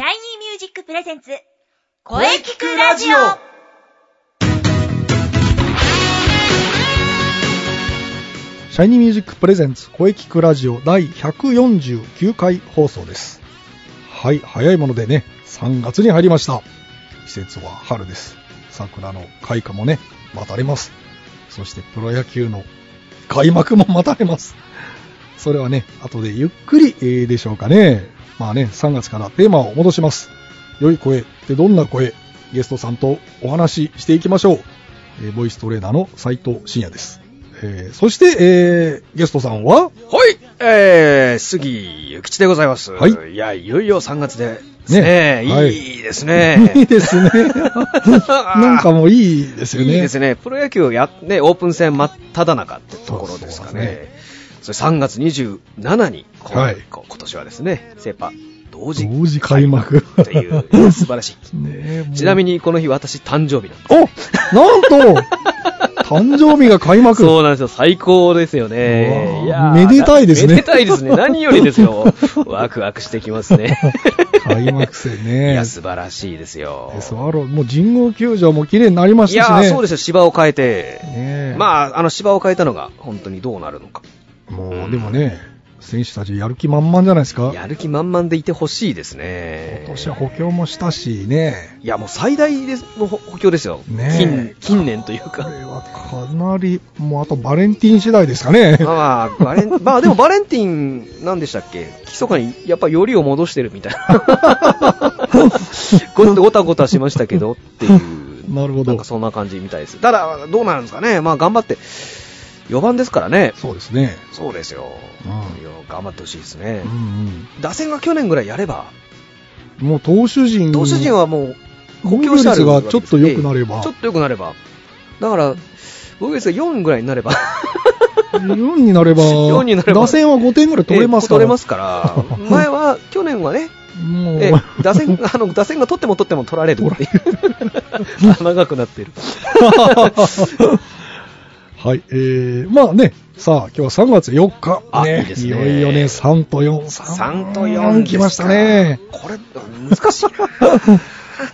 シャイニーミュージックプレゼンツ声聞くラジオシャイニーミュージックプレゼンツ声聞くラジオ第149回放送です。はい、早いものでね、3月に入りました。季節は春です。桜の開花もね、待たれます。そしてプロ野球の開幕も待たれます。それはね、後でゆっくり、えーでしょうかね。まあね、3月からテーマを戻します。良い声ってどんな声？ゲストさんとお話ししていきましょう。えーボイストレーナーの斉藤慎也です。えーそして、えーゲストさんは、はい、えー、杉ゆきちでございます。はいいや、いよいよ3月ですね。ねはいいいですね。いいですね。なんかもういいですよね。いいですね。プロ野球や、ね、オープン戦真っ只中ってところですかね。それ3月27に、はいこ今年はですね、セーパ同時同時開幕っていう、いや素晴らしい。ねえちなみに。にこの日私誕生日なんです。おなんと、誕生日が開幕。そうなんですよ。最高ですよね。いやーめでたいですねめでたいですね。何よりですよ。ワクワクしてきますね。開幕戦ね。いや、素晴らしいですよ。スワロー、もう神宮球場も綺麗になりましいやたしね。ー、そうですよ。芝を変えて。ねえまあ、あの芝を変えたのが本当にどうなるのか。もう、でもね、選手たちやる気満々じゃないですか。やる気満々でいてほしいですね。今年は補強もしたしね。いや、もう最大ですの補補強ですよ。ねえ近近年というこか。れはかなり、もうあとバレンティン次第ですかね。まあ、バレン、まあでもバレンティン、なんでしたっけ？密かに、やっぱよりを戻してるみたいな。ごごたごたしましたけどっていう。なるほどなんか。そんな感じみたいです。ただ、どうなるんですかね。まあ頑張って、4番ですからね。そうですね。そうですよ。うん頑張ってほしいですねう。ん打線が去年ぐらいやれば、うん。もう投手陣。投手陣はもう、防御率がちょっと良くなればちょっと良くなれば。だから、防御率が4ぐらいになれば、4になれば、4になれば打線は5点ぐらい取れますから。取れますから、前は、去年はね、もう、え打線、あの、打線が取っても取っても取られるっていう。長くなってる。はい、えー、まあね、さあ、今日は3月4日。あね、いいよいよね、3と4。3と4来ましたね。これ、難しいな。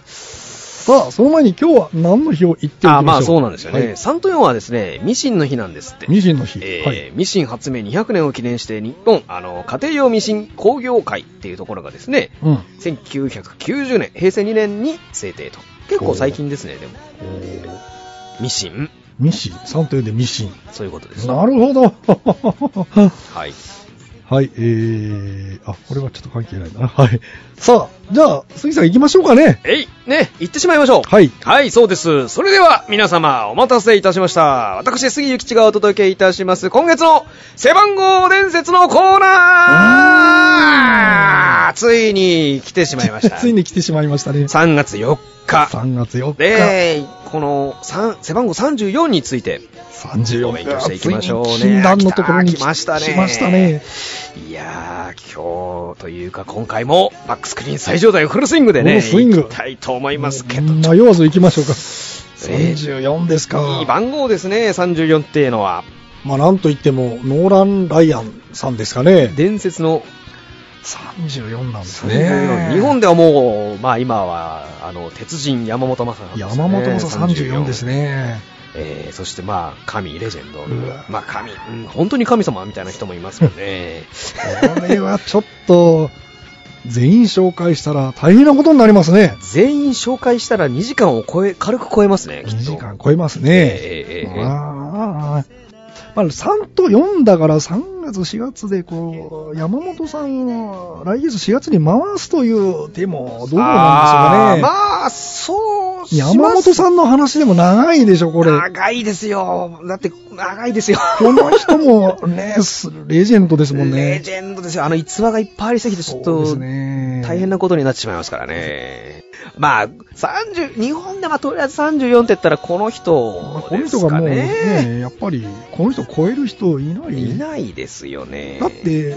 さあ、その前に今日は何の日を言っておきましょう？あまあそうなんですよね。はい3と4はですね、ミシンの日なんですって。ミシンの日。えーはい。ミシン発明200年を記念して日本あの家庭用ミシン工業会っていうところがですねうん。1990年平成2年に制定と結構最近ですねでもミシンミシン。3と4でミシン。そういうことですなるほど。はいはい、えー、あ、これはちょっと関係ないな。はい。さあ、じゃあ、杉さん行きましょうかね。えいね行ってしまいましょうはい。はい、そうです。それでは、皆様、お待たせいたしました。私、杉ゆきちがお届けいたします、今月の背番号伝説のコーナーついに来てしまいました。ついに来てしまいましたね。3月4日。3月4日。で、この3背番号34について34お勉強していきましょうね。断のところに来ましたね。来ましたね。いやー、今日というか今回もバックスクリーン最上段フルスイングでね、フルスイング行きたいと思いますけど、迷わず行きましょうか。えー34ですか。いい番号ですね、34っていうのは。まあ、なんといっても、ノーラン・ライアンさんですかね。伝説の34なんです34ね。日本ではもう、まあ今は、あの、鉄人山本昌ですね。山本もさ34ですね。ね。えー、そしてまあ、神、レジェンド。まあ神、うん、本当に神様みたいな人もいますよね。これはちょっと、全員紹介したら大変なことになりますね。全員紹介したら2時間を超え、軽く超えますね、きっ2と。時間超えますね。ええええええああまあ、3と4だから3月、4月でこう、山本さんを来月4月に回すという手もどうなんでしょうかね。あーまあ、そうします山本さんの話でも長いでしょ、これ。長いですよ。だって、長いですよ。この人もね、す レジェンドですもんレね。ジェンドですよ。あの逸話がいっぱいありすぎて、ちょっとそうです、ね。大変なことになってしまいますからね。まあ、30、日本ではとりあえず34って言ったらこの人まあこのですか人がもうね。ね、やっぱり、この人超える人いない。いないですよね。だって、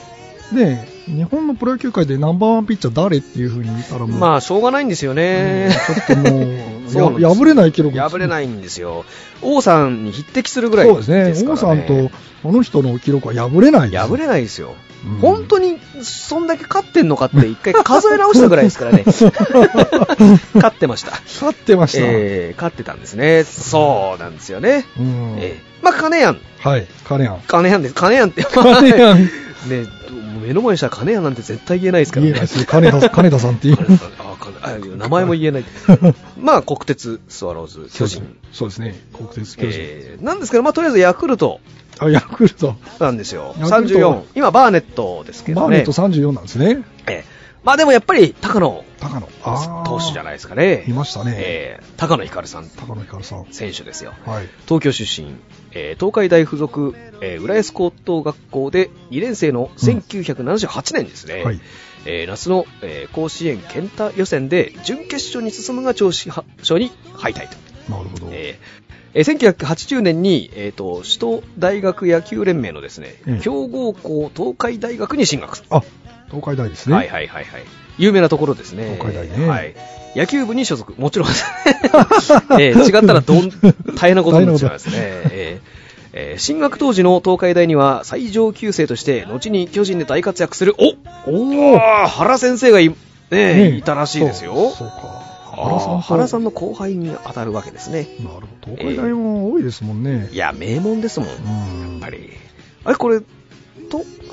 ね、日本のプロ野球界でナンバーワンピッチャー誰っていう風に見たらもう、まあ、しょうがないんですよね。うんちょっともう、そ破れない記録破れないんですよ。王さんに匹敵するぐらいそうですね。王さんと、この人の記録は破れない破れないですよ。うん本当に、そんだけ勝ってんのかって一回数え直したぐらいですからね。勝ってました。勝ってました。えー、勝ってたんですね。そうなんですよね。うん。えー、まあ、金やん。はい、金やん。金やんです。金やんって。金やん。ね、目の前にしたら金やんなんて絶対言えないですからね。言えない。金田、金田さんっていう。あ金あ名前も言えない。まあ、国鉄、スワローズ、巨人。そうですね。国鉄巨人。えー、なんですけど、まあ、とりあえずヤクルトあ、ヤクルト。なんですよ。ヤクルト34。今、バーネットですけどね。バーネット34なんですね。えーまあでもやっぱり、高野高野。あ投手じゃないですかね。いましたねえー高野光さん、高野ひかるさん。選手ですよ。はい。東京出身、えー東海大附属、えー浦安高等学校で2年生の1978年ですね。はい。えー夏の、えー甲子園県太予選で準決勝に進むが調子勝に敗退と。なるほど。えーえー1980年に、えーと首都大学野球連盟のですね、ええ強豪校東海大学に進学。あ、東海大ですね。はいはいはいはい。有名なところですね。東海大ねはい。野球部に所属。もちろん。えー違ったらどん、大変なことになっちゃいますね。えーえー進学当時の東海大には最上級生として、後に巨人で大活躍する、おお原先生がい,、ねねいたらしいですよ。そうか。原さん原さんの後輩に当たるわけですね。なるほど。東海大も多いですもんね。いや、名門ですもん。やうん。っぱり。あれ、これ、と、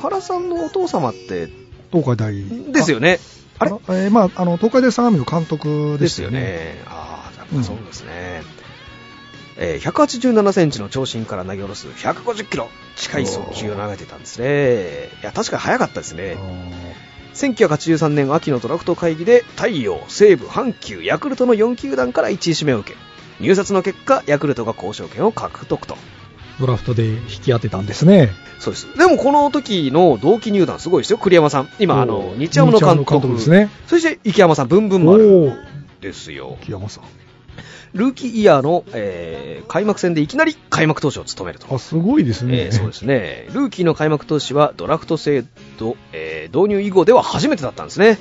原さんのお父様って、東海大。ですよね。あれ？あえーまあ、あの、東海大相模の監督でですすよね。よね。ああ、やっぱそうですね。えー187センチの長身から投げ下ろす150キロ近い速球を投げてたんですね。いや、確かに速かったですね。1983年秋のドラフト会議で太陽、西武、阪急、ヤクルトの4球団から1位指名を受け、入札の結果、ヤクルトが交渉権を獲得と。ドラフトで引き当てたんですね。そうです。でもこの時の同期入団すごいですよ、栗山さん。今、あの日ハムの監督。ですね。そして、池山さん、ブンブンお丸お。ですよ。木山さん。ルーキーイヤーの、えー開幕戦でいきなり開幕投手を務めると。あ、すごいですね。えーそうですね。ルーキーの開幕投手はドラフト制度、えー導入以後では初めてだったんですね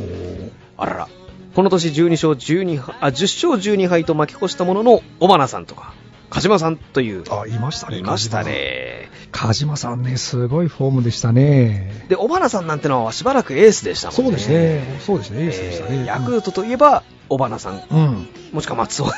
あらら。この年12勝12敗、あ、10勝12敗と負け越したものの、小花さんとか、鹿島さんという、あ、いましたね。いましたね。鹿島さんね、すごいフォームでしたね。で、小花さんなんてのはしばらくエースでしたもんね。そうですね。そうですね。エースでしたね。えーヤクルトといえば、小花さん、うん。もしくは松尾うん。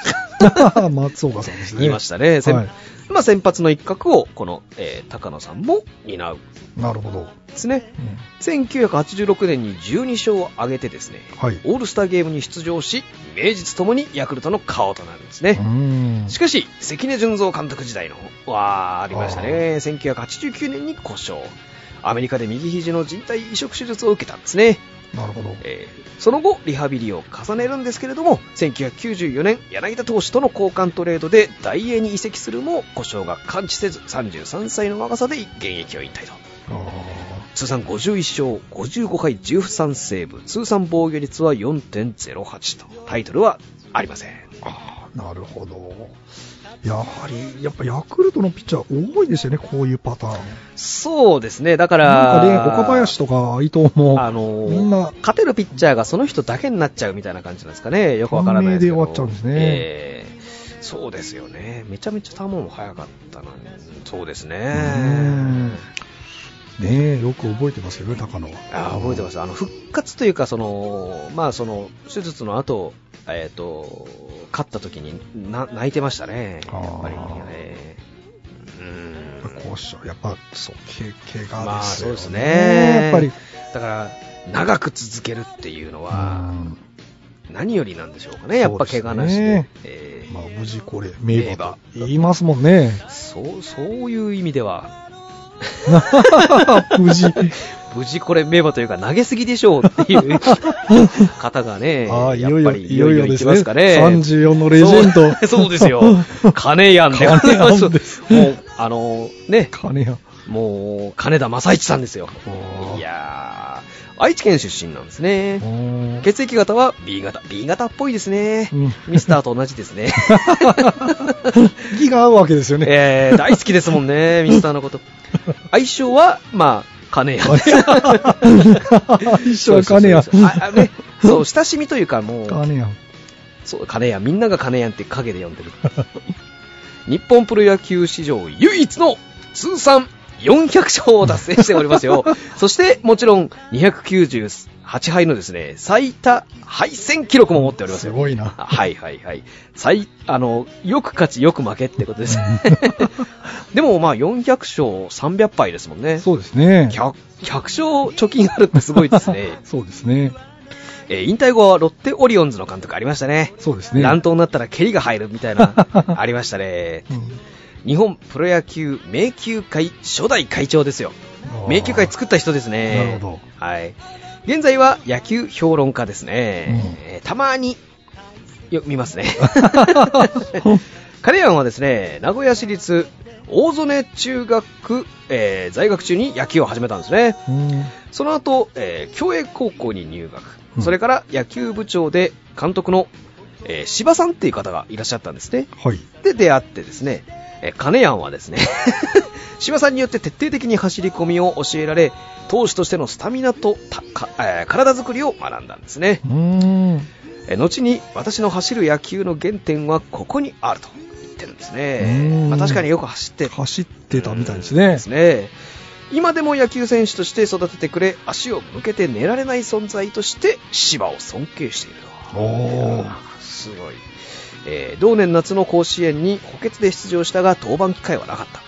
松岡さんですね。言いましたね。先はいまあ、先発の一角を、この、えー高野さんも担う。なるほど。ですね。うん1986年に12勝を挙げてですね、はい。オールスターゲームに出場し、名実ともにヤクルトの顔となるんですね。うん。しかし、関根純三監督時代の、わー、ありましたね。1989年に故障。アメリカで右肘の人体移植手術を受けたんですね。なるほど。えーその後、リハビリを重ねるんですけれども、1994年、柳田投手との交換トレードで大英に移籍するも、故障が完治せず、33歳の若さで現役を引退と。あ通算51勝、55回13セーブ、通算防御率は4.08と、タイトルはありません。ーあー、なるほど。やはり、やっぱヤクルトのピッチャー多いですよね、こういうパターン。そうですね、だから、なんかね、岡林とか伊藤も、あのーみんな、勝てるピッチャーがその人だけになっちゃうみたいな感じなんですかね。よくわからないですけど。で終わっちゃうんですねえーそうですよね。めちゃめちゃ球も速かったのに。そうですねん。ねえ、よく覚えてますよね、高野は。あー覚えてます。あの、復活というか、その、まあ、その、手術の後、えっ、と、勝った時にな泣いてましたね。やあーっぱり、ね。うん。こうしよう。やっぱ、そう、け、怪まあ、我ですよ、そうですね。やっぱり。だから、長く続けるっていうのは、うん何よりなんでしょうかね。やっぱ怪我なしで。ねえーまあ、無事これ、名馬と言いますもんね。そう、そういう意味では、無事。無事これ名馬というか投げすぎでしょうっていう 方がね、あやっぱりいよいよですね。行きますかね。34のレジェンド。そうですよ。金やんで。金やんですもう、あのね、金や。もう、金田正一さんですよ。いやー、愛知県出身なんですね。ー血液型は B 型。B 型っぽいですね。うんミスターと同じですね。気が合うわけですよね。えー、大好きですもんね、ミスターのこと。相性は、まあ、金谷。一生金や。そうそうそうああね、そう、親しみというかもう、金や。そう、金谷、みんなが金谷って影で呼んでる。日本プロ野球史上唯一の通算400勝を達成しておりますよ。そして、もちろん、298敗のですね、最多敗戦記録も持っておりますよ。すごいな。はいはいはい。最、あの、よく勝ち、よく負けってことです。でもまあ400勝300敗ですもんね。そうですね。100, 100勝貯金あるってすごいですね。そうですね。えー引退後はロッテオリオンズの監督ありましたね。そうですね。乱闘になったら蹴りが入るみたいな、ありましたね。うん日本プロ野球迷宮会初代会長ですよ。迷宮会作った人ですね。なるほど。はい。現在は野球評論家ですね。うんえーたまに、よ、見ますね。カレアンはですね、名古屋市立大曽根中学、えー在学中に野球を始めたんですね。うんその後、えー競泳高校に入学。うんそれから野球部長で監督の、えー柴さんっていう方がいらっしゃったんですね。はい。で出会ってですね、えー金谷はですね、柴さんによって徹底的に走り込みを教えられ、投手としてのスタミナとえー体作りを学んだんですね。うーん。えー後に私の走る野球の原点はここにあると言ってるんですねうん。まあ、確かによく走って走ってたみたいですね。ですね。今でも野球選手として育ててくれ、足を向けて寝られない存在として芝を尊敬していると。すごい。えー同年夏の甲子園に補欠で出場したが登板機会はなかった。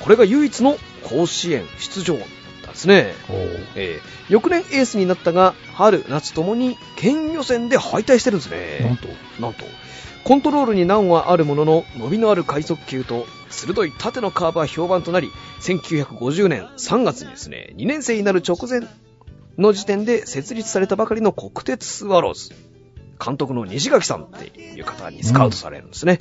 これが唯一の甲子園出場だったんですね。えー翌年エースになったが、春、夏ともに県予選で敗退してるんですね。なんと？なんと、コントロールに難はあるものの、伸びのある快速球と鋭い縦のカーブは評判となり、1950年3月にですね、2年生になる直前の時点で設立されたばかりの国鉄スワローズ。監督の西垣さんっていう方にスカウトされるんですね。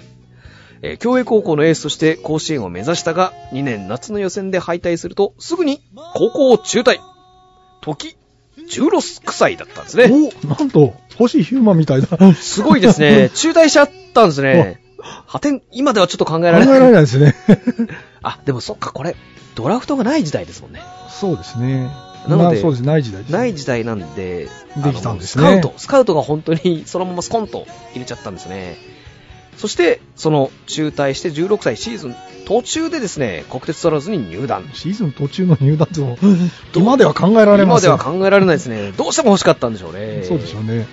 えー競泳高校のエースとして甲子園を目指したが、2年夏の予選で敗退すると、すぐに高校を中退。時、16歳だったんですね。おなんと、星ヒューマンみたいだ。考すごいですね。中退しちゃったんですね。破天、今ではちょっと考ええられない。られないですね。あ、でもそっか、これ、ドラフトがない時代ですもんね。そうですね。なのでまあない時代です。ない時代なんで、できたんですねスカウト、スカウトが本当にそのままスコンと入れちゃったんですね。そして、その中退して16歳シーズン途中でですね、国鉄スワローズに入団。シーズン途中の入団って 今では考えられま今で。は考えられないですね。どうしても欲しかったんでしょうね。そうでしょうね。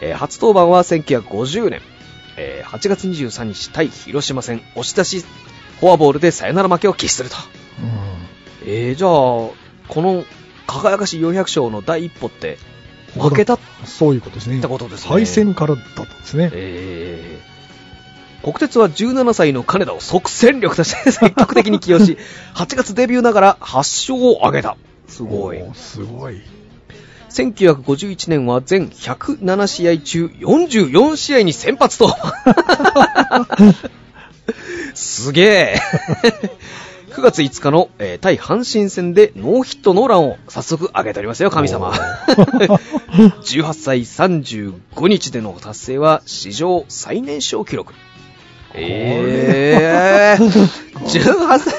えー初登板は1950年、えー8月23日対広島戦、押し出しフォアボールでサヨナラ負けを喫すると。えー、じゃあ、この輝かしい400勝の第一歩って、負けたそういうことですね。てことですね。敗戦からだったんですね。えー国鉄は17歳の金田を即戦力として 積極的に起用し、8月デビューながら8勝を挙げた。すごい。すごい。1951年は全107試合中44試合に先発と。すげえ。9月5日の、えー対阪神戦でノーヒットノーランを早速挙げておりますよ、神様。おー 18歳35日での達成は史上最年少記録。えー、18歳。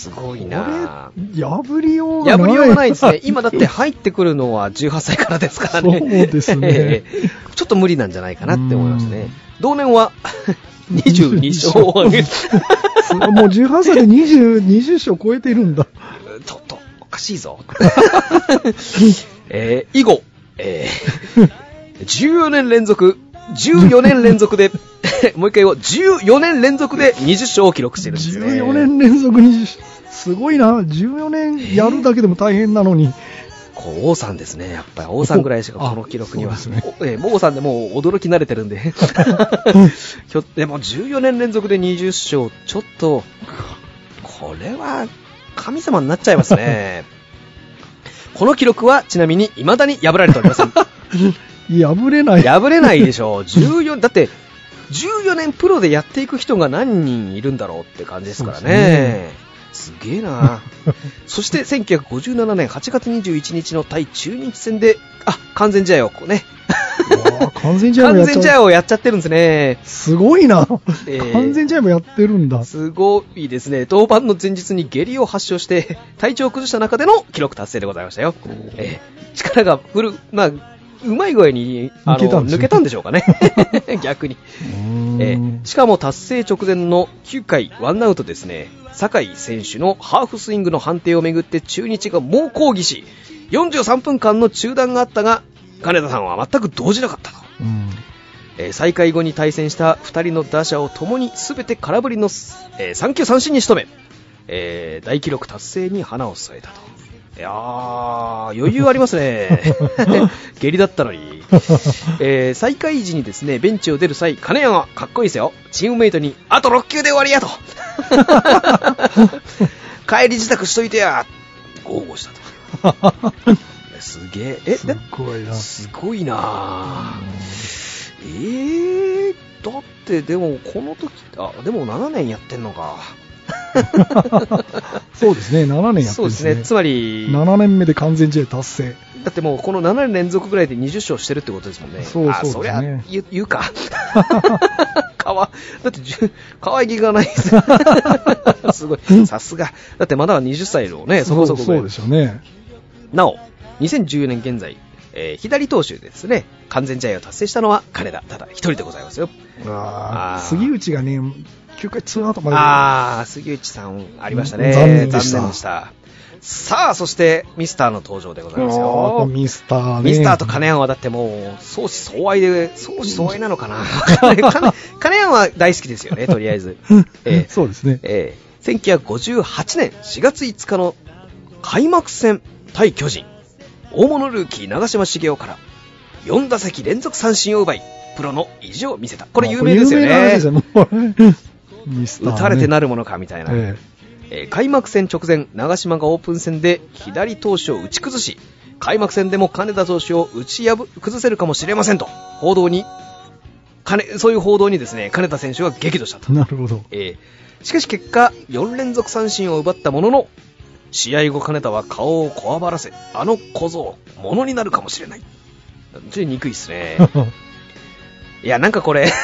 すごいな破りようがない。破りようがないですね。今だって入ってくるのは18歳からですからね。そうですねええ ちょっと無理なんじゃないかなって思いますね。同年は 22勝を挙げす もう18歳で20、20勝超えているんだ。ちょっと、おかしいぞ。えー以後、えー14年連続、14年連続で、もう一回を14年連続で20勝を記録してるんですね。14年連続20勝。すごいな。14年やるだけでも大変なのに。こう王さんですね。やっぱり王さんぐらいしかこの記録には。ねおえー、王さんでもう驚き慣れてるんで。ひょでも14年連続で20勝、ちょっと、これは神様になっちゃいますね。この記録はちなみに未だに破られておりません。破れない。破れないでしょう。14、だって、14年プロでやっていく人が何人いるんだろうって感じですからそうですね。すげえな そして1957年8月21日の対中日戦で、あ、完全試合をこうね、完全試合をやっちゃってるんですね。すごいな。えー完全試合もやってるんだ。すごいですね。登板の前日に下痢を発症して、体調を崩した中での記録達成でございましたよ。えー力がフル、まあ、うまい具合に、あの抜けたんですね抜けたんでしょうかね。逆に。えーしかも達成直前の9回ワンアウトですね、酒井選手のハーフスイングの判定をめぐって中日が猛抗議し、43分間の中断があったが、金田さんは全く動じなかったと。うんえー再開後に対戦した2人の打者を共に全て空振りの、えー3球三振に仕留め、えー大記録達成に花を添えたと。いやー、余裕ありますね。下痢だったのに。えー再開時にですね、ベンチを出る際、金谷はかっこいいですよ。チームメイトに、あと6球で終わりやと。帰り自宅しといてや。豪語したと。すげえ。え、すでごいな。すごいなぁ。えー、だってでもこの時、あ、でも7年やってんのか。そうですね、7年やってるんですね。そうですね。つまり、7年目で完全試合達成。だってもうこの7年連続ぐらいで20勝してるってことですもんね。そうそうあ、そりゃですね言う言うか。かわ、だってじゅ、可愛げがないです。すごい。さすが。だってまだ20歳のね、そこそこそうでしょうね。なお、2014年現在、えー左投手でですね、完全試合を達成したのは金田、ただ一人でございますよ。あ杉内がね、9回2アウトまで。あー、杉内さん、ありましたね。残念でした。さあ、そして、ミスターの登場でございますあーよ。ミスターね。ミスターと金谷はだってもう、相思相愛で、相思相愛なのかな？金金金谷は大好きですよね、とりあえず。えーそうですね。えー1958年4月5日の開幕戦対巨人、大物ルーキー長嶋茂雄から4打席連続三振を奪い、プロの意地を見せた。これ有名ですよね。打たれてなるものかみたいな。ええー開幕戦直前、長嶋がオープン戦で左投手を打ち崩し、開幕戦でも金田投手を打ち破崩せるかもしれませんと、報道に、金そういう報道にですね、金田選手が激怒したとえ。なるほど。えーしかし結果、4連続三振を奪ったものの、試合後金田は顔をこわばらせ、あの小僧、ものになるかもしれない。ちょっと憎いっすね。いや、なんかこれ、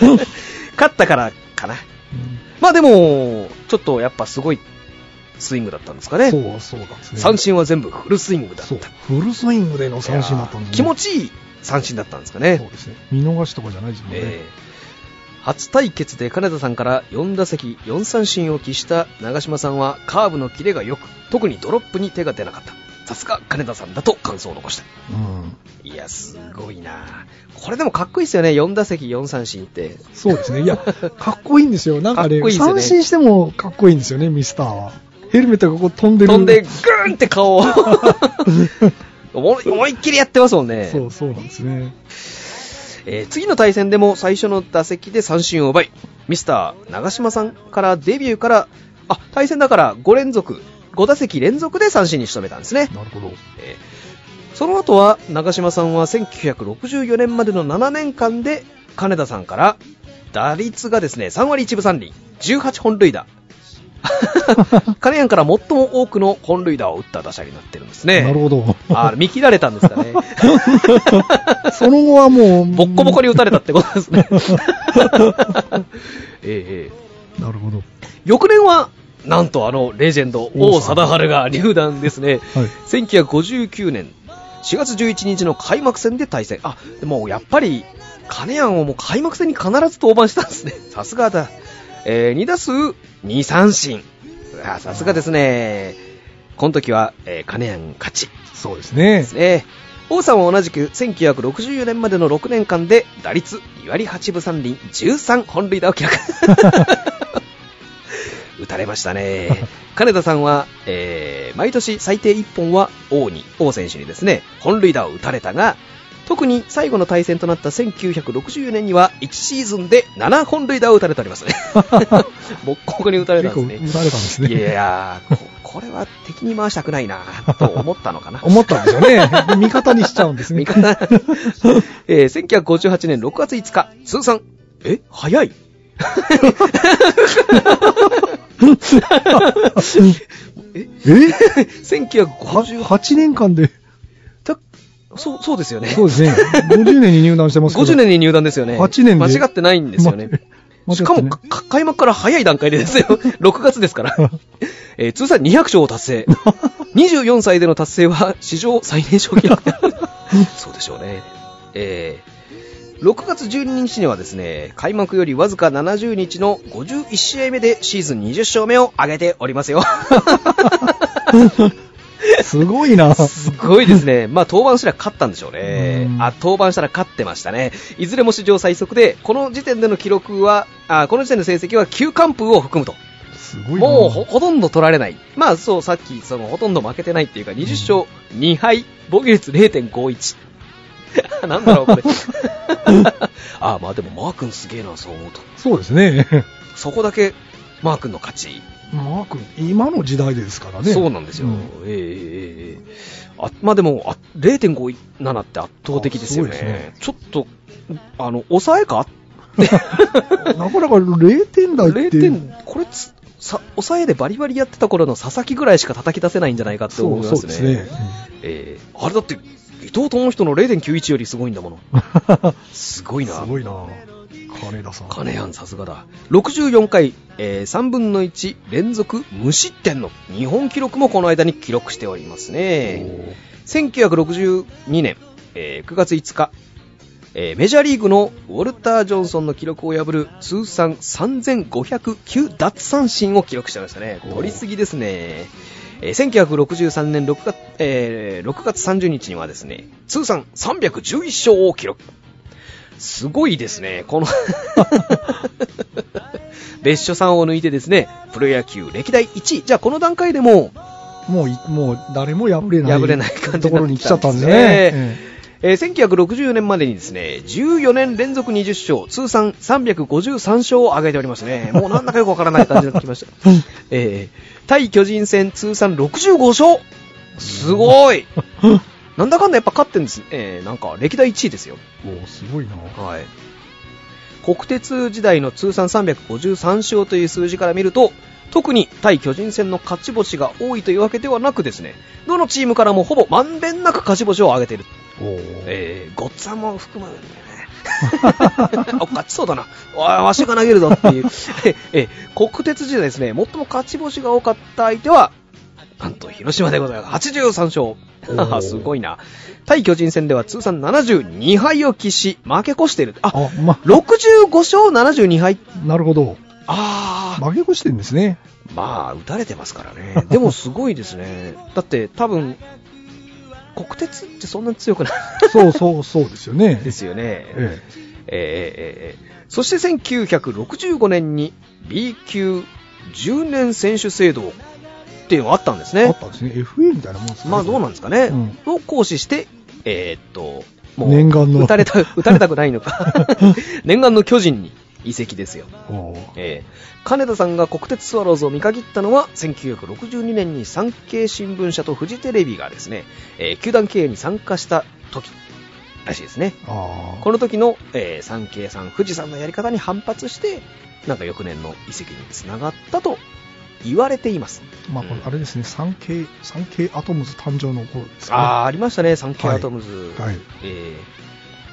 勝ったからかな。まあでも、ちょっとやっぱすごいスイングだったんですかね。そう、そうなんですね。三振は全部フルスイングだった。フルスイングでの三振だったんですね。気持ちいい三振だったんですかそうね。ですね。見逃しとかじゃないですもんね。えー初対決で金田さんから4打席4三振を喫した長嶋さんはカーブのキレが良く特にドロップに手が出なかったさすが金田さんだと感想を残したうん。いやすごいなこれでもかっこいいですよね4打席4三振ってそうですね。いや、かっこいいんですよ。なんかね、かいいね三振してもかっこいいんですよね、ミスターは。ヘルメットがこう飛んでる。飛んでグーンって顔を 思い思いっきりやってますもんねそう、そうなんですね。えー次の対戦でも最初の打席で三振を奪い、ミスター長嶋さんからデビューから、あ、対戦だから5連続、5打席連続で三振に仕留めたんですね。なるほど。えーその後は長嶋さんは1964年までの7年間で金田さんから打率がですね3割1分3厘18本塁打 金谷から最も多くの本塁打を打った打者になってるんですねなるほど。あ見切られたんですかね その後はもう、ボッコボコに打たれたってことですねええええなるほど。翌年はなんとあのレジェンド王貞治が入団ですね、はい。1959年4月11日の開幕戦で対戦。あ、でもやっぱり、金谷をもう開幕戦に必ず登板したんですね。さすがだ。えー2打数2三振。あさすがですね。この時は、えー金谷勝ちそうですねで。すね。王さんは同じく1964年までの6年間で打率2割8分3厘13本塁打を記録。れましたね。金田さんは、えー毎年最低1本は王に、王選手にですね、本塁打を打たれたが、特に最後の対戦となった1964年には1シーズンで7本塁打を打たれておりますね。ボッコボコに打たれたんですね。打たれたんですね。いやこ、これは敵に回したくないなと思ったのかな。思ったんでしょうね。味方にしちゃうんですね。味方。えー1958年6月5日、通算、え？早い え？え1958 8年間で、たそう、そうですよね。そうですね。50年に入団してますけど。50年に入団ですよね。8年で間違ってないんですよね。ましかも、か開幕から早い段階でですよ。6月ですから。えー通算200勝を達成。24歳での達成は史上最年少記録。そうでしょうね。えー、6月12日にはですね、開幕よりわずか70日の51試合目でシーズン20勝目を挙げておりますよ。すごいな。すごいですね。まあ、登板したら勝ったんでしょうねう。んあ、登板したら勝ってましたね。いずれも史上最速で、この時点での記録は、あ、この時点の成績は9完封を含むと。すごいな。もうほ、ほとんど取られない。まあ、そう、さっき、その、ほとんど負けてないっていうか、20勝2敗、防御率0.51。なんだろう、これ。あ、まあでも、マー君すげえな、そう思うと。そうですね。そこだけ、マー君の勝ち。マー君、今の時代ですからね。そうなんですよ。うんええええええあまあでも、あ0.57って圧倒的ですよね。ねちょっと、あの、抑えか？なかなか0点台って。0点、これつ、さ、抑えでバリバリやってた頃の佐々木ぐらいしか叩き出せないんじゃないかって思いますね。そうですね。えーあれだって、伊藤智人の0.91よりすごいんだもの。すごいな。すごいな。金田さん。金やん、さすがだ。64回、えー3分の1連続無失点の日本記録もこの間に記録しておりますね。1962年、えー9月5日、えーメジャーリーグのウォルター・ジョンソンの記録を破る通算3509奪三振を記録してましたね。取りすぎですね。えー1963年6月,、えー6月30日にはですね、通算311勝を記録。すごいですね、この 別所さんを抜いてですね、プロ野球歴代1位。じゃあこの段階でももうい、もう誰も破れない。破れない感じねところに来ちゃったんですね。ええー1964年までにですね、14年連続20勝、通算353勝を挙げておりますね。もうなんだかよくわからない感じになってきました。えー対巨人戦通算65勝すごい なんだかんだやっぱ勝ってんです。えーなんか歴代1位ですよ。えおすごいな。はい。国鉄時代の通算353勝という数字から見ると、特に対巨人戦の勝ち星が多いというわけではなくですね、どのチームからもほぼまんべんなく勝ち星を挙げている。おーえー、ごっつぁんも含むんだよね。お勝ちそうだな。わわしが投げるぞっていう。ええ国鉄時代ですね、最も勝ち星が多かった相手は、なんと広島でございます。83おー勝。すごいな。対巨人戦では通算72敗を喫し、負け越している。あ、あ、ま、65勝72敗。なるほど。あ負け越してるんですね。ー、まあ、打たれてますからね。でもすごいですね。だって多分、国鉄ってそんなに強くない？そうそうそうですよね。ですよね。ええーえーえーそして1965年に B 級10年選手制度っていうのがあったんですね。えあったんですね。FA みたいなもんですね。まあどうなんですかね。うんを行使して、えーっと、もう、念願の打たれた、打たれたくないのか。念願の巨人に移籍ですよ。えー金田さんが国鉄スワローズを見限ったのは1962年に産経新聞社とフジテレビがですね、えー球団経営に参加した時らしいですね。この時の、えー、産経さん、富士山のやり方に反発して、なんか翌年の移籍につながったと言われています。まあ、これあれですね、産経、産経アトムズ誕生の頃ですか、ね。ああ、ありましたね、産経アトムズ。はい。えー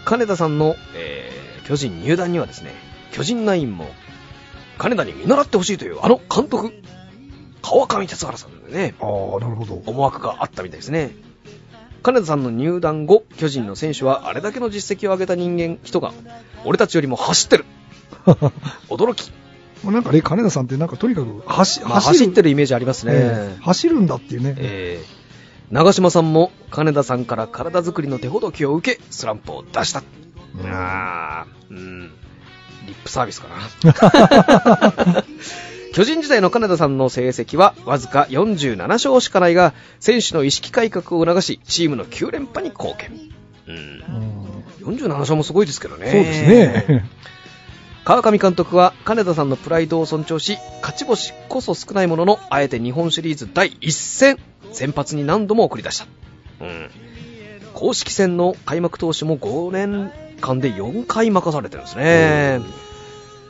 金田さんの、えー巨人入団にはですね、巨人ナインも、金田に見習ってほしいという、あの監督、川上哲原さんでね、ああ、なるほど。思惑があったみたいですね。金田さんの入団後、巨人の選手はあれだけの実績を上げた人間、人が、俺たちよりも走ってる 驚き。なんかね、金田さんってなんかとにかく走、まあ走ってるイメージありますね。ええ走るんだっていうね。えー長嶋さんも金田さんから体作りの手ほどきを受け、スランプを出した。うんあーうん。リップサービスかな。巨人時代の金田さんの成績はわずか47勝しかないが、選手の意識改革を促し、チームの9連覇に貢献。うん。うん47勝もすごいですけどね。そうですね。川上監督は金田さんのプライドを尊重し、勝ち星こそ少ないものの、あえて日本シリーズ第1戦、先発に何度も送り出した。うん。公式戦の開幕投手も5年間で4回任されてるんですね。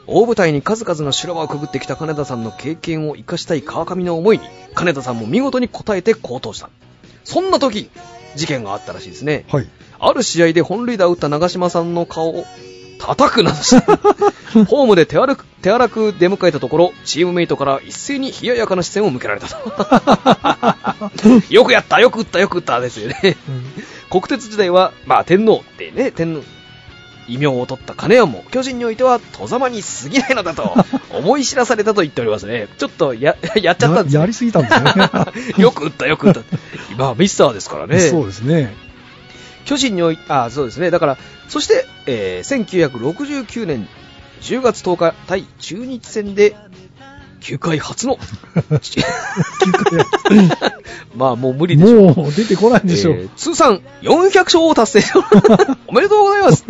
大舞台に数々の修羅場をくぐってきた金田さんの経験を生かしたい川上の思いに、金田さんも見事に応えて好投した。そんな時、事件があったらしいですね。はい。ある試合で本塁打を打った長嶋さんの顔を叩くなどして、ホームで手荒く手荒く出迎えたところ、チームメイトから一斉に冷ややかな視線を向けられたと。よくやった、よく打った、よく打ったですよね。国鉄時代は、まあ天皇ってね、天皇、異名を取った金谷も、巨人においては、戸様に過ぎないのだと、思い知らされたと言っておりますね。ちょっとや、やっちゃったんですややりすぎたんですね。よく打った、よく打った。今はミスターですからね。そうですね。巨人においあ、そうですね。だから、そして、えー1969年10月10日対中日戦で、球界初の、まあもう無理でしょう。もう出てこないんでしょう。えー通算400勝を達成。おめでとうございます。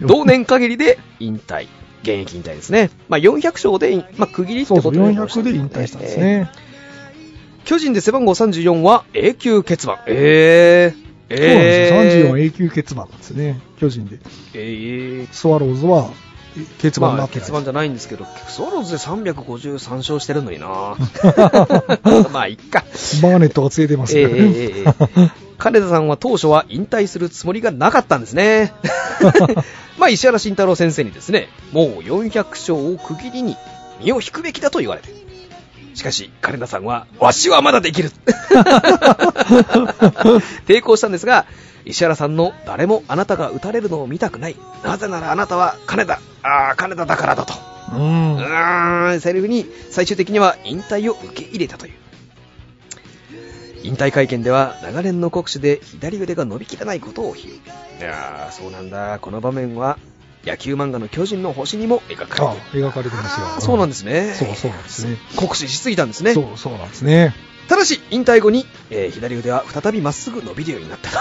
同年限りで引退。現役引退ですね。まあ400勝で、まあ区切りってそうそう、ことになりました400で引退したんですね。巨人で背番号34は永久欠番。えー。そうなんですよ。えー、34永久欠番なんですね。巨人で。えー、スワローズは欠番にまあ、なってない欠番じゃないんですけど、スワローズで353勝してるのにな まあ、いっか。バーネットがついてますね。ええええ金田さんは当初は引退するつもりがなかったんですね。まあ、石原慎太郎先生にですね、もう400勝を区切りに身を引くべきだと言われて。しかし、金田さんは、わしはまだできる 抵抗したんですが、石原さんの誰もあなたが打たれるのを見たくない。なぜならあなたは金田、ああ、金田だからだと。うんう。ーん、セリフに最終的には引退を受け入れたという。引退会見では長年の国手で左腕が伸びきらないことを披露。いやー、そうなんだ。この場面は野球漫画の巨人の星にも描かあれている。描かれてますよ。そうなんですね。そうそうなんですね。酷使しすぎたんですね。そう、そうなんですね。ただし、引退後に、えー左腕は再びまっすぐ伸びるようになったと。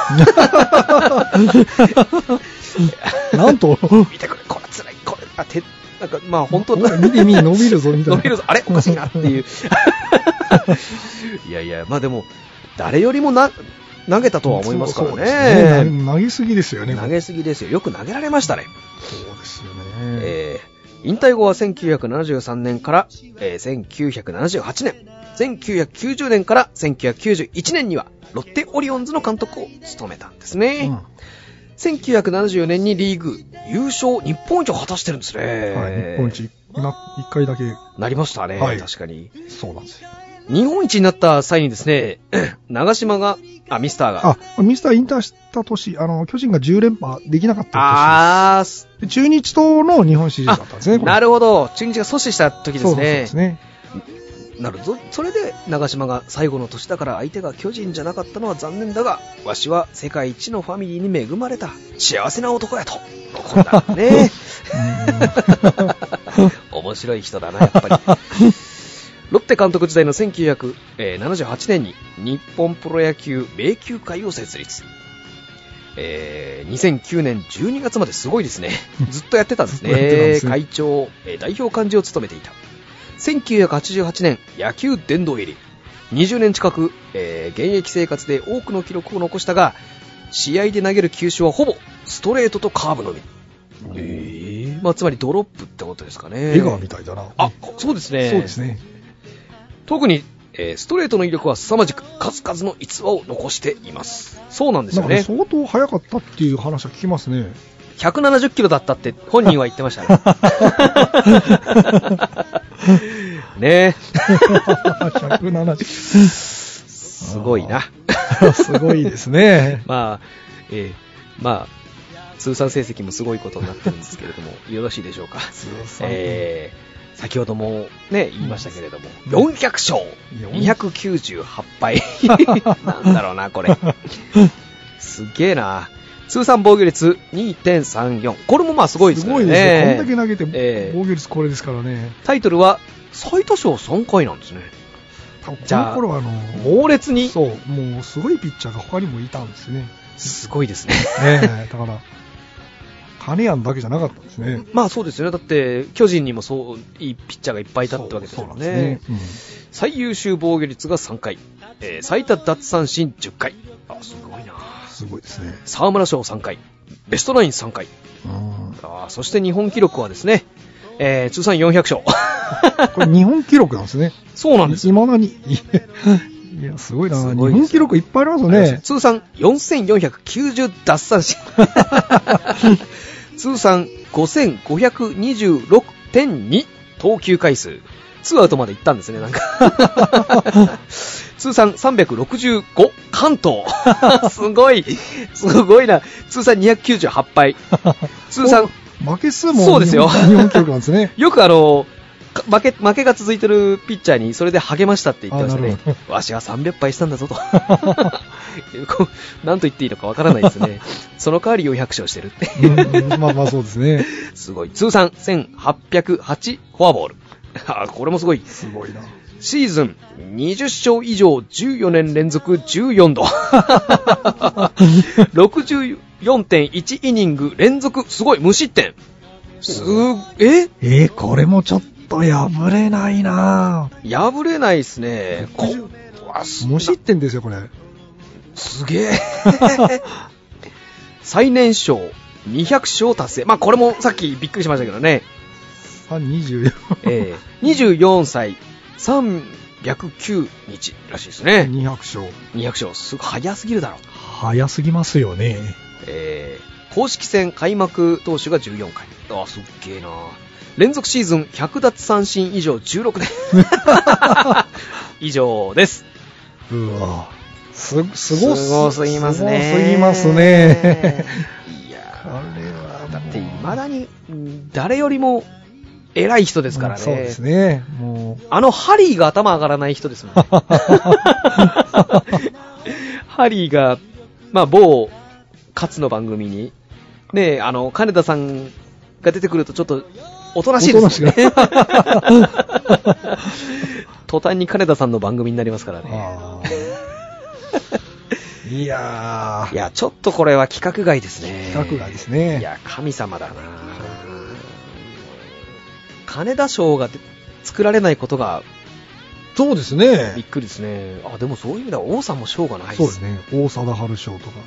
なんと、見てくれ、これ辛い、これ、あ、て、なんか、まあ本当見てみ、伸びるぞ、みたいな。伸びるぞ、あれ？おかしいなっていう。いやいや、まあでも、誰よりもな、投げたとは思いますからねね。投げすぎですよね。投げすぎですよ。よく投げられましたね。そうですよね。えー引退後は1973年から、えー1978年、1990年から1991年には、ロッテオリオンズの監督を務めたんですね。うん1974年にリーグ優勝日本一を果たしてるんですね。はい、日本一、な、一回だけ、なりましたね、はい確かに。そうなんですよ。日本一になった際にですね、長島が、あ、ミスターが、あ、ミスター引退した年、あの、巨人が10連覇できなかったあー、年です。で中日との日本シリーズだったんですね、なるほど、中日が阻止した時ですそうそう。ですね。なるほど。それで、長島が最後の年だから相手が巨人じゃなかったのは残念だが、わしは世界一のファミリーに恵まれた幸せな男やと。ね。面白い人だな、やっぱり。ロッテ監督時代の1978年に日本プロ野球迷宮会を設立。えー2009年12月まですごい ですね。ずっとやってたんですね。すね会長、えー代表幹事を務めていた。1988年、野球殿堂入り。20年近く、えー現役生活で多くの記録を残したが、試合で投げる球種はほぼストレートとカーブのみ。えーまあ、つまりドロップってことですかね。江川みたいだな。あ、そうですね。そうですね。特に、えーストレートの威力は凄まじく数々の逸話を残しています。そうなんですよね。相当速かったっていう話は聞きますね。170キロだったって本人は言ってましたね。ねえ。170。すごいな。すごいですね。まあ、えーまあ、通算成績もすごいことになってるんですけれども、よろしいでしょうか。通算えー先ほどもね、言いましたけれども、うん400勝、400 298敗。なんだろうな、これ。すげえな。通算防御率2.34。これもまあすごいですね。ごいですね。こんだけ投げて、ええ防御率これですからね。タイトルは、最多勝3回なんですね。多分こじゃあの頃はあの、猛烈に、そう、もうすごいピッチャーが他にもいたんですね。すごいですね。ねえ、だから、金谷だけじゃなかったんですね。まあそうですよね。だって、巨人にもそう、いいピッチャーがいっぱいいたってわけですよそうなん最優秀防御率が3回。えー最多奪三振10回。あ、すごいなうん。すごいですね。沢村賞3回。ベストナイン3回。うん。あーそして日本記録はですね、えー通算400勝。これ日本記録なんですね。そうなんですよ。いまだに。いや、すごいな。日本記録いっぱいありますよね。通算4490奪三振。通算5526.2投球回数。ツーアウトまで行ったんですね、なんか。通算365関東。すごい、すごいな。通算298敗。通算、負け数もそうですよ日本記録なんですね。よくあの、か負け、負けが続いてるピッチャーにそれで励ましたって言ってましたね。わしは300敗したんだぞと。なんと言っていいのかわからないですね。その代わり400勝してるって。うんまあまあそうですね。すごい。通算1808フォアボール。あこれもすごい。すごいな。シーズン20勝以上14年連続14度。64.1イニング連続、すごい、無失点。す、え？えー、これもちょっと破れないな破れないっすね。こわす無失点ですよ、これ。すげえ。最年少200勝達成。まあこれもさっきびっくりしましたけどね。あ、24。えー、24歳309日らしいですね。200勝。200勝。すごい早すぎるだろ。早すぎますよね。えー、公式戦開幕投手が14回。あ、すっげえな連続シーズン100奪三振以上16年。以上です。うわす、すごすごすぎますね。すごすぎますね。いやこれはだって未だにうん誰よりも偉い人ですからね。そうですね。もあのハリーが頭上がらない人ですもんね。ハリーが、まあ、某、勝の番組に、ねえ、あの、金田さんが出てくるとちょっと、おとなしいですね。途端に金田さんの番組になりますからう、ね。いやー、いや、ちょっとこれは規格外ですね。企画がですね。いや、神様だな金田賞が作られないことがそうですびっね。くりですね。あ、でもそういう意味では王さんも賞がないですそうですね。大貞治賞とか、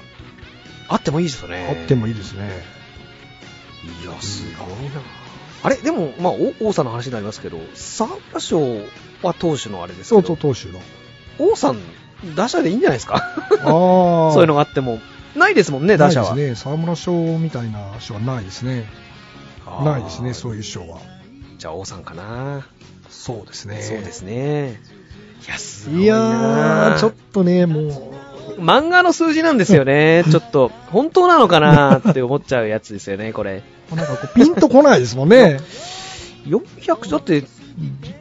あってもいいですよね。あってもいいですね。いや、すごいな。あれ？でも、まあ、お王さんの話になりますけど、沢村賞は投手のあれですそうけど、そう、投手の。王さん、打者でいいんじゃないですか？そういうのがあっても。ないですもんね、打者は。ないですね。沢村賞みたいな賞はないですね。ないですね、そういう賞は。じゃあ王さんかな。そうですね。そうですね。いや、すごいいやちょっとね、も漫画の数字なんですよね。ちょっと、本当なのかなって思っちゃうやつですよね、これ。う、なんかこう、ピンとこないですもんね。400、だって、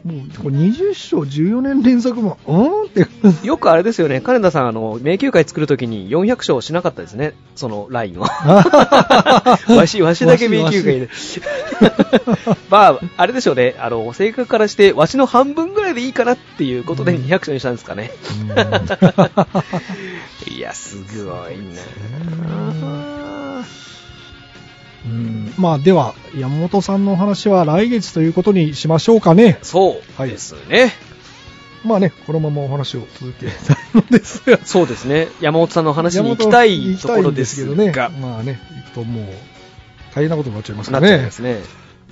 もう、これ20勝14年連続も、うん？って。よくあれですよね、金田さん、あの、迷宮会作るときに400勝しなかったですね、そのラインを。わし、わしだけ迷宮会で。まあ、あれでしょうね、あの、性格からして、わしの半分ぐらいでいいかなっていうことでうん。200勝にしたんですかね。いや、すごいなうんまあ、では、山本さんのお話は来月ということにしましょうかね。そうですね。まあね、このままお話を続けたいのですが。そうですね。山本さんの話に行きたいところですけどね。まあね、行くともう、大変なことになっちゃいますかならね。っちゃいますね。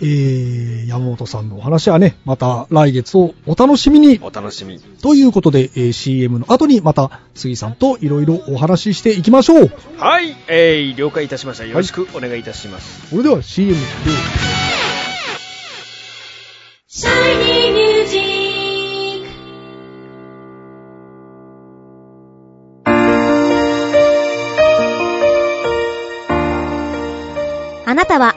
えー、山本さんのお話はね、また来月をお楽しみに。お楽しみ。ということで、えー CM の後にまた杉さんといろいろお話ししていきましょう。はい、えー、了解いたしました。よろしくお願いいたします。それでは CM で。あなたは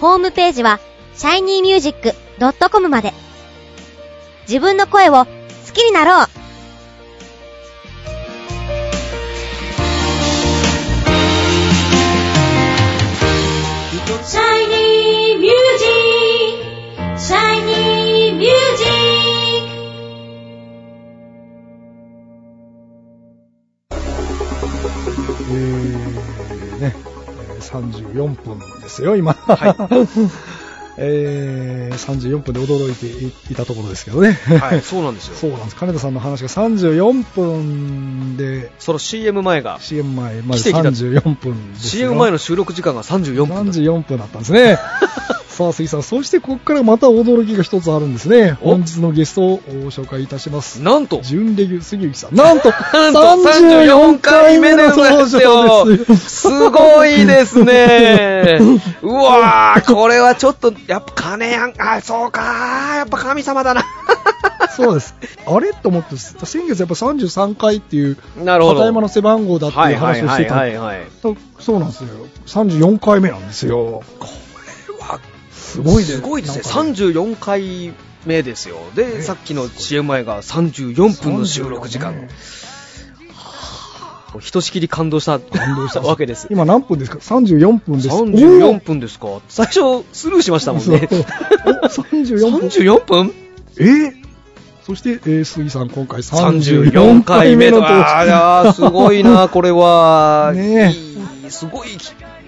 ホームページは shinymusic.com まで。自分の声を好きになろう。シャイニーミュージック。シャイニーミュージッえ34分ですよ、今。は えー、34分で驚いていたところですけどね。はい、そうなんですよ。そうなんです。金田さんの話が34分で、その CM 前が、CM 前まで奇跡だ34分ですよ CM 前の収録時間が34分だ。34分だったんですね。さあ、杉さん、そしてここからまた驚きが一つあるんですね。お本日のゲストをご紹介いたします。なんと、準レギュ杉内さん。なんと、なんと34回目の登場ですよ。すごいですね。うわー、これはちょっと、やっぱ金やん、あ、そうかー、やっぱ神様だな。そうです。あれ？と思って、先月やっぱ33回っていう、なるほど。片山の背番号だってはいいうはいはい話をしてた。はいはい。とそうなんですよ。34回目なんですよ。すごいです。すごいですね。なんか34回目ですよ。で、ねさっきの CM 前が34分の収録時間。ひとしきり感動した感動したわけです。今何分ですか ?34 分です。34分ですか？最初スルーしましたもんね。そうお34分。34分？え？ーそして、えー、杉さん今回34 34回目の、回目あすごいな、これは。ねすごい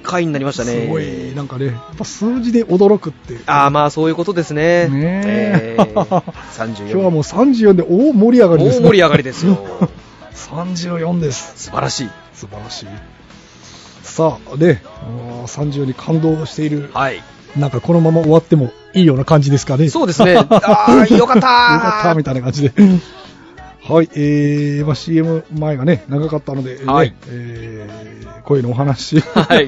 回になりましたね。すごい、なんかね、やっぱ数字で驚くって。ああ、まあそういうことですね。ねえー、34。今日はもう34で大盛り上がりです、ね。大盛り上がりですよ。34です。素晴らしい。素晴らしい。さあ、ね、もう30に感動している、はい。なんかこのまま終わってもいいような感じですかね。そうですね。ああ、よかったーよかったみたいな感じで。はい、えー、まあ、CM 前がね、長かったので、ねはい。えー、声のお話、はい。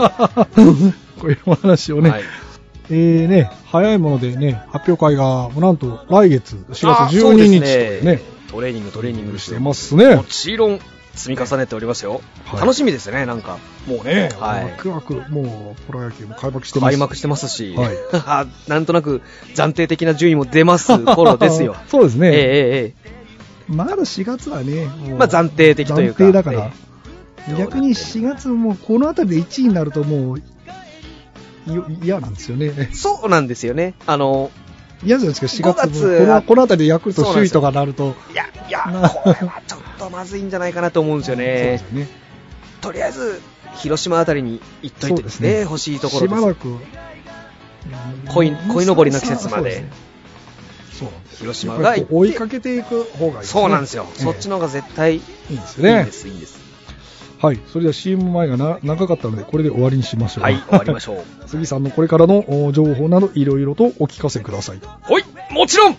声のお話をね、はい。えーね、早いものでね、発表会が、なんと来月4月あーそう12です日というね、トレーニング、トレーニングしてますね。もちろん、積み重ねておりますよ。はい。楽しみですね、なんか。もうね、はい。ワクワク、もう、プロ野球も開幕してます。開幕してますし、はい。あなんとなく暫定的な順位も出ます頃ですよ。そうですね。ええええまだ4月はね、まあ暫定的というか暫定だから、え逆に4月もこの辺りで1位になるともう、よ嫌なんですよね。そうなんですよね。あの、嫌じゃないですか、4月も。5月このこの辺りでヤクルト首位とかなると。いや、いや、なこれはちょっとまずいんじゃないかなと思うんですよそうでねね。とりあえず、広島あたりに行っといてね欲しいところです。しばらく、鯉鯉のぼりの季節までそうなんです広島が追いかけていく方がいいね。そうなんですよ。ええそっちの方が絶対いいいいですよねで。す、いいんです。はい。それでは CM 前がな長かったので、これで終わりにしましょう。はい、終わりましょう。杉さんのこれからのお情報などいろいろとお聞かせください。ほい、もちろん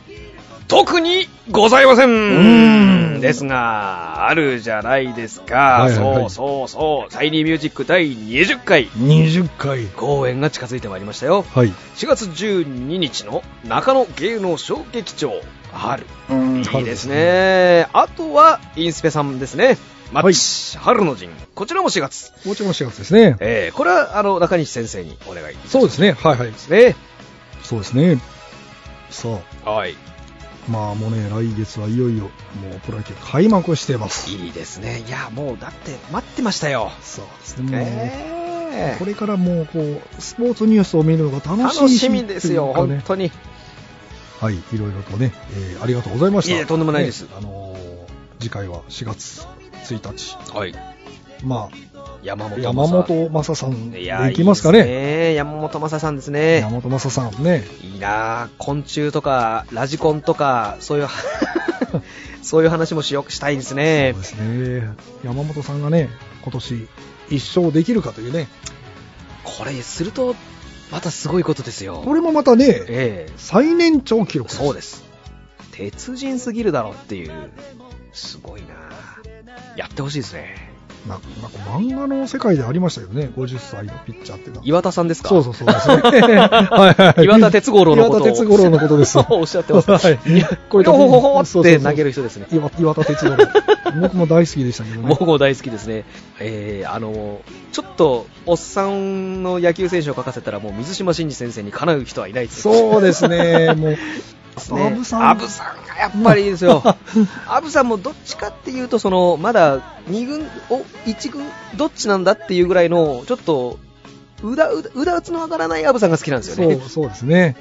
特にございませんんですが、あるじゃないですか。はいはいはいそうそうそう。シャイニーミュージック第20回20回。公演が近づいてまいりましたよ。はい。4月12日の中野芸能小劇場春。いいです。ね。あとは、インスペさんですね。マッチ、春の陣。こちらも4月。もちろん4月ですね。えー、これは、あの、中西先生にお願いいたします。そうですね。はいはい。ね。そうですね。さはい。あ、まあもうね、来月はいよいよ、もうプロ野球開幕してます。いいですね。いや、もう、だって、待ってましたよ。そうですね。もう、えこれからもう、こう、スポーツニュースを見るのが楽しい楽しみですよ、本当に。はい、いろいろとね、えーありがとうございました。いえとんでもないですねあのー次回は4月1日。はい。まあ、山本山本正さんでいやいきますかいいですね。ね山本正さんですね。山本正さんね。いいなぁ昆虫とか、ラジコンとか、そういう、そういう話もしよくしたいですねそう。ですね。山本さんがね、今年一勝できるかというね。これ、すると、またすごいことですよ。これもまたね、ええ最年長記録そうです。鉄人すぎるだろうっていう、すごいなぁやってほしいですね。ななんか漫画の世界でありましたよね、50歳のピッチャーっていうのは。岩田さんですか？そうそうそうですね。はいはい。岩田哲五郎のことを岩田哲五郎のことです。おっしゃってます。はいこれほほほほって投げる人ですね。岩岩田哲五郎。僕も大好きでしたけどね。僕も大好きですね。えー、あの、ちょっと、おっさんの野球選手を書かせたら、もう水島新司先生にかなう人はいないですそうですね、もう。ですね。アブさんアブさんがやっぱりいいですよ。アブさんもどっちかっていうと、その、まだ2軍、お、1軍、どっちなんだっていうぐらいの、ちょっと、うだうだ、うだうつの上がらないアブさんが好きなんですよね。そう、そうですね。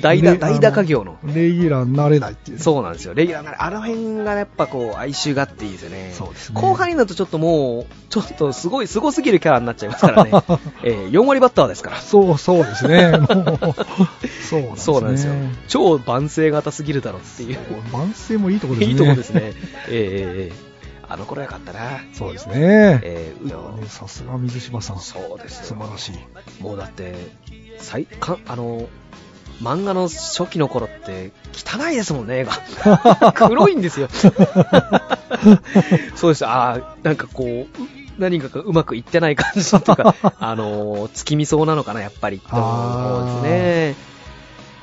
代打、で代打家業の。レギュラーになれないっていうね。そうなんですよ。レギュラーなあの辺がやっぱこう、哀愁があっていいですよね。そうですね後半になるとちょっともう、ちょっとすごい、すごすぎるキャラになっちゃいますからね。えー4割バッターですから。そう、そうですね。もう、そうなんですね。そうなんですよ。超万世型すぎるだろっていう。万世もいいとこですね。いいとこですね。えーあの頃よかったな。そうですね。えー、さすが水島さん。そうですよ素晴らしい。もうだって、最かあの、漫画の初期の頃って汚いですもんね、絵が。黒いんですよ。そうです。ああ、なんかこう、何かがうまくいってない感じとか、あの、月見そうなのかな、やっぱり。と思うんですね。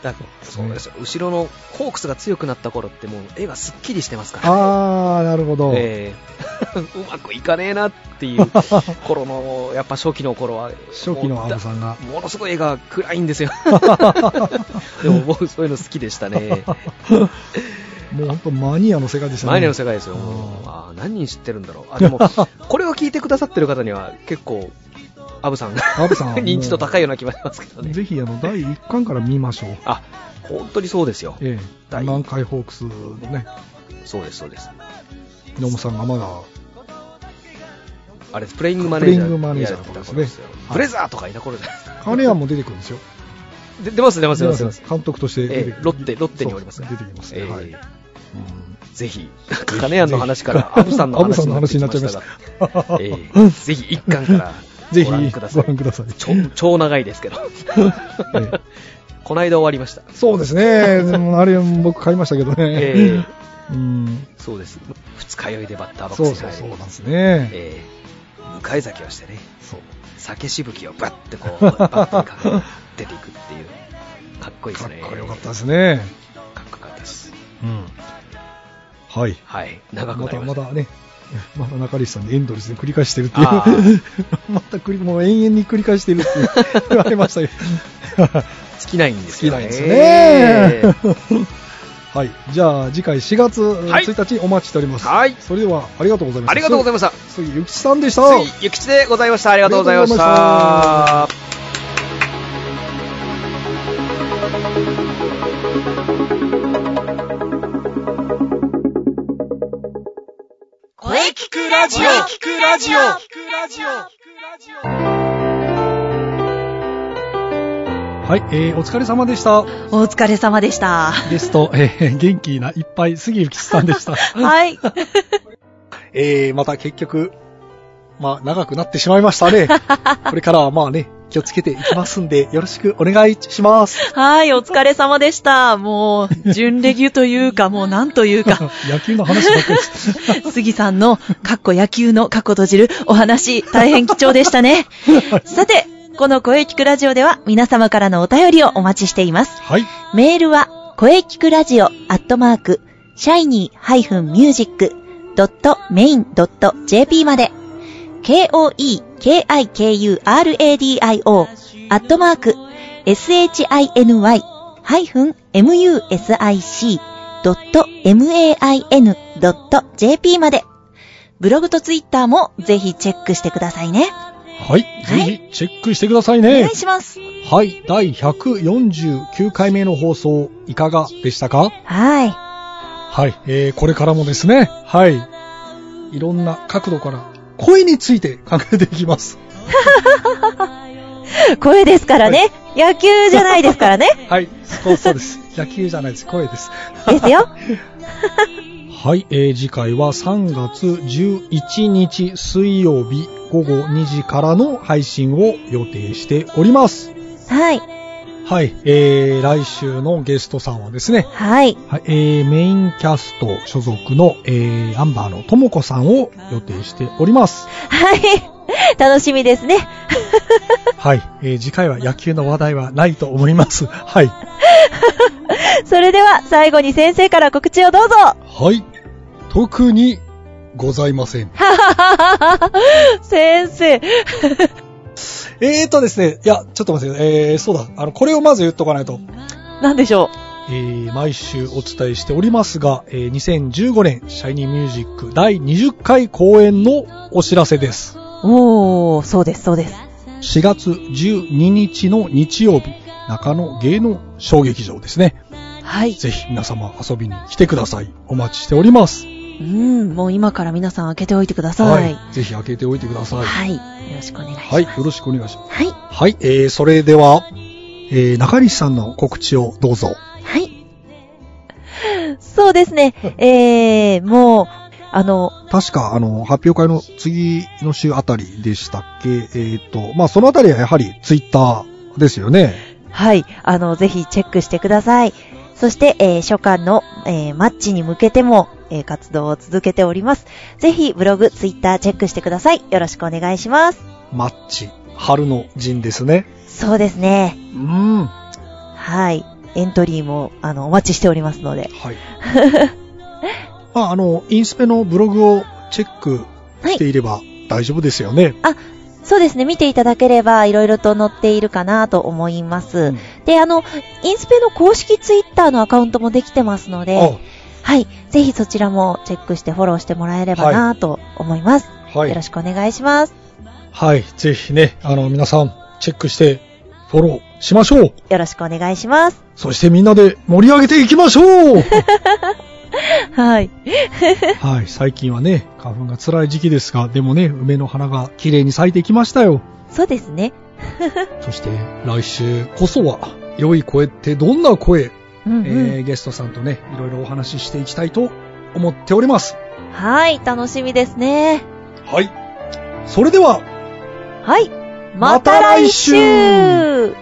だからそうですよ。後ろのホークスが強くなった頃ってもう絵がすっきりしてますから。あー、なるほど。ええ うまくいかねえなっていう 頃の、やっぱ初期の頃は、初期のアブさんが。ものすごい絵が暗いんですよ。でも僕そういうの好きでしたね。もう本当マニアの世界でしたね。マニアの世界ですよ。うんあー何人知ってるんだろう。あ、でも、これを聞いてくださってる方には結構、アブさんがアブさん 認知度高いような気がしますけどね。ぜひ、あの、第1巻から見ましょう。あ、本当にそうですよ。ええ。第南海ホークスのね、そうです、そうです。野茂さんがまだ、あれ、プレイングマネージャー。プレイングマネージャブレザーとかいた頃じゃないですか。金谷も出てくるんですよ。で出ます、出ます、出ます。監督としてええロッテロッテにおります出てきますね。ええはい。うんぜひ、金谷の話からアブさんの話になってきましたが、ええぜひ一巻からぜひご覧ください。超超長いですけど。ええこの間終わりました。そうですね。でもあれ、僕買いましたけどね。えうん。そうです。二日酔いでバッターボッそうクスそうそうなんですね。ええ迎え酒をしてね、そう。酒しぶきをバッてこう、バッて出ていくっていう。かっこいいですね。かっこよかったですね。かっこよかったです。うん。はい。はい。長くまた、なりました。まだね、まだ中西さんにエンドレスで繰り返してるっていうあ。また繰り、もう延々に繰り返してるって 言われましたけど。尽きないんですよね。尽きないですねはい。じゃあ、次回4月はい1日お待ちしております。はいそれでは、ありがとうございました。ありがとうございました。杉ゆきちさんでした。次、ゆきちでございました。ありがとうございました。声聞くラジオ聞くラジオ聞くラジオはい、えー、お疲れ様でした。お疲れ様でした。ゲスト、えー、元気ないっぱい、杉ゆきちさんでした。はい。えー、また結局、まあ、長くなってしまいましたね。これからはまあね、気をつけていきますんで、よろしくお願いします。はい、お疲れ様でした。もう、準レギュというか、もうなんというか、野球の話ばっかりです。杉さんの、かっこ野球のかっこ閉じるお話、大変貴重でしたね。さて、この声聞くラジオでは皆様からのお便りをお待ちしています。はい。メールは、声聞くラジオアットマーク、シャイニー -music.main.jp まで、k-o-e-k-i-k-u-r-a-d-i-o アットマーク、shiny-music.main.jp まで、ブログとツイッターもぜひチェックしてくださいね。はい。ぜひ、チェックしてくださいおね願い。します。はい。第149回目の放送、いかがでしたか？はい。はい。えー、これからもですね、はい。いろんな角度から、声について考えていきます。声ですからね。野球じゃないですからね。はい。そうそうです。野球じゃないです。声です。ですよ。はい、えー、次回は3月11日水曜日午後2時からの配信を予定しております。はい。はい、えー、来週のゲストさんはですね、はい。はい、えー、メインキャスト所属の、えー、アンバーのともこさんを予定しております。はい。楽しみですね。はい、えー、次回は野球の話題はないと思います。はい。それでは最後に先生から告知をどうぞ。はい。特にございません。先生。えーとですね、いや、ちょっと待って。えー、そうだ。あの、これをまず言っとかないと。なんでしょえー毎週お伝えしておりますが、えー2015年シャイニーミュージック第20回公演のお知らせです。う。おー、そうです、そうです。4月12日の日曜日、中野芸能小劇場ですね。はい。ぜひ皆様遊びに来てください。お待ちしております。うん、もう今から皆さん開けておいてください。ぜひ開けておいてください。はい。よろしくお願いします。はい。よろしくお願いします。はい。はい。えー、それでは、えー、中西さんの告知をどうぞ。はい。そうですね。えー、もう、あの、確か、あの、発表会の次の週あたりでしたっけ？えっ、と、まあ、そのあたりはやはりツイッターですよね。はい。あの、ぜひチェックしてください。そして、えー初夏の、えーマッチに向けても、えー活動を続けております。ぜひ、ブログ、ツイッターチェックしてください。よろしくお願いします。マッチ、春の陣ですね。そうですね。うん。はい。エントリーも、あの、お待ちしておりますので。はい。ま あ、あの、インスペのブログをチェックしていれば大丈夫ですよね。そうですね。見ていただければ、いろいろと載っているかなと思います。うんで、あの、インスペの公式ツイッターのアカウントもできてますので、はい。ぜひそちらもチェックしてフォローしてもらえればなと思います。あはいよろ。しくお願いします。はい。ぜひね、あの、皆さん、チェックして、フォローしましょう。よろしくお願いします。そしてみんなで盛り上げていきましょう はい。はい。最近はね、花粉が辛い時期ですが、でもね、梅の花が綺麗に咲いてきましたよ。そうですね。そして、来週こそは、良い声ってどんな声、うんうん。えー、ゲストさんとね、いろいろお話ししていきたいと思っております。はい。楽しみですね。はい。それでは、はい。また来週